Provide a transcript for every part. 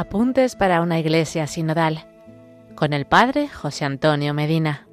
Apuntes para una iglesia sinodal con el Padre José Antonio Medina.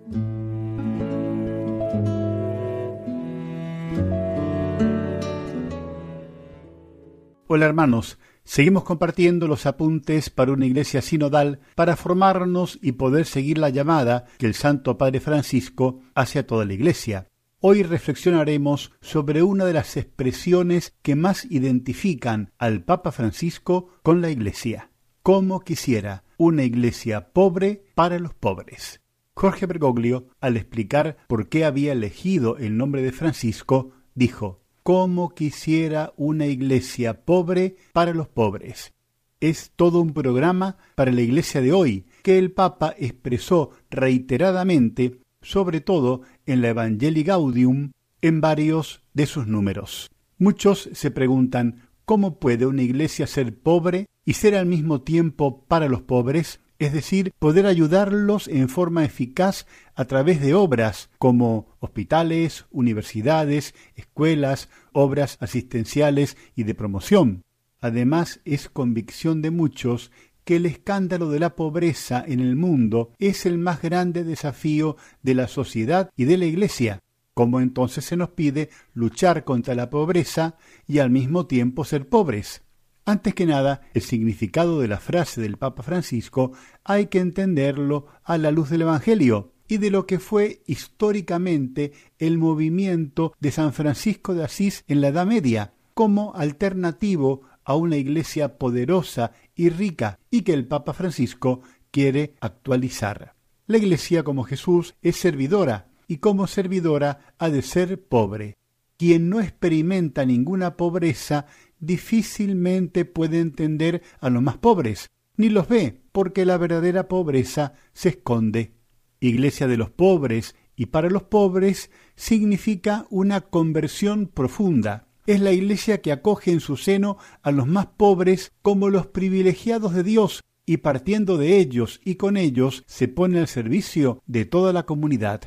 Hola hermanos, seguimos compartiendo los apuntes para una iglesia sinodal para formarnos y poder seguir la llamada que el Santo Padre Francisco hace a toda la iglesia. Hoy reflexionaremos sobre una de las expresiones que más identifican al Papa Francisco con la iglesia. Cómo quisiera una iglesia pobre para los pobres. Jorge Bergoglio, al explicar por qué había elegido el nombre de Francisco, dijo, cómo quisiera una iglesia pobre para los pobres. Es todo un programa para la iglesia de hoy, que el Papa expresó reiteradamente, sobre todo en la Evangelii Gaudium, en varios de sus números. Muchos se preguntan cómo puede una iglesia ser pobre y ser al mismo tiempo para los pobres es decir, poder ayudarlos en forma eficaz a través de obras como hospitales, universidades, escuelas, obras asistenciales y de promoción. Además, es convicción de muchos que el escándalo de la pobreza en el mundo es el más grande desafío de la sociedad y de la Iglesia. ¿Cómo entonces se nos pide luchar contra la pobreza y al mismo tiempo ser pobres? Antes que nada, el significado de la frase del Papa Francisco hay que entenderlo a la luz del Evangelio y de lo que fue históricamente el movimiento de San Francisco de Asís en la Edad Media, como alternativo a una iglesia poderosa y rica y que el Papa Francisco quiere actualizar. La iglesia como Jesús es servidora y como servidora ha de ser pobre. Quien no experimenta ninguna pobreza difícilmente puede entender a los más pobres, ni los ve, porque la verdadera pobreza se esconde. Iglesia de los pobres y para los pobres significa una conversión profunda. Es la iglesia que acoge en su seno a los más pobres como los privilegiados de Dios y partiendo de ellos y con ellos se pone al servicio de toda la comunidad.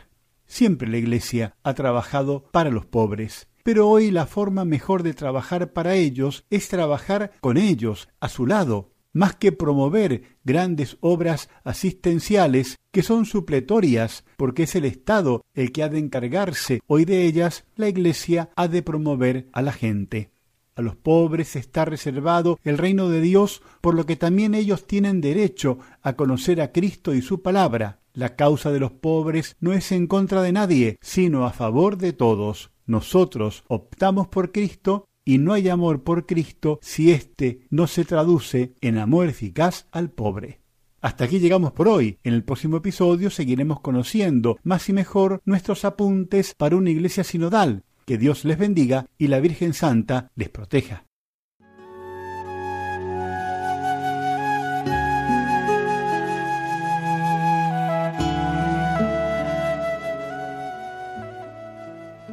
Siempre la iglesia ha trabajado para los pobres pero hoy la forma mejor de trabajar para ellos es trabajar con ellos, a su lado, más que promover grandes obras asistenciales que son supletorias, porque es el Estado el que ha de encargarse hoy de ellas, la Iglesia ha de promover a la gente. A los pobres está reservado el reino de Dios, por lo que también ellos tienen derecho a conocer a Cristo y su palabra. La causa de los pobres no es en contra de nadie, sino a favor de todos nosotros optamos por Cristo y no hay amor por Cristo si éste no se traduce en amor eficaz al pobre. Hasta aquí llegamos por hoy. En el próximo episodio seguiremos conociendo más y mejor nuestros apuntes para una iglesia sinodal. Que Dios les bendiga y la Virgen Santa les proteja.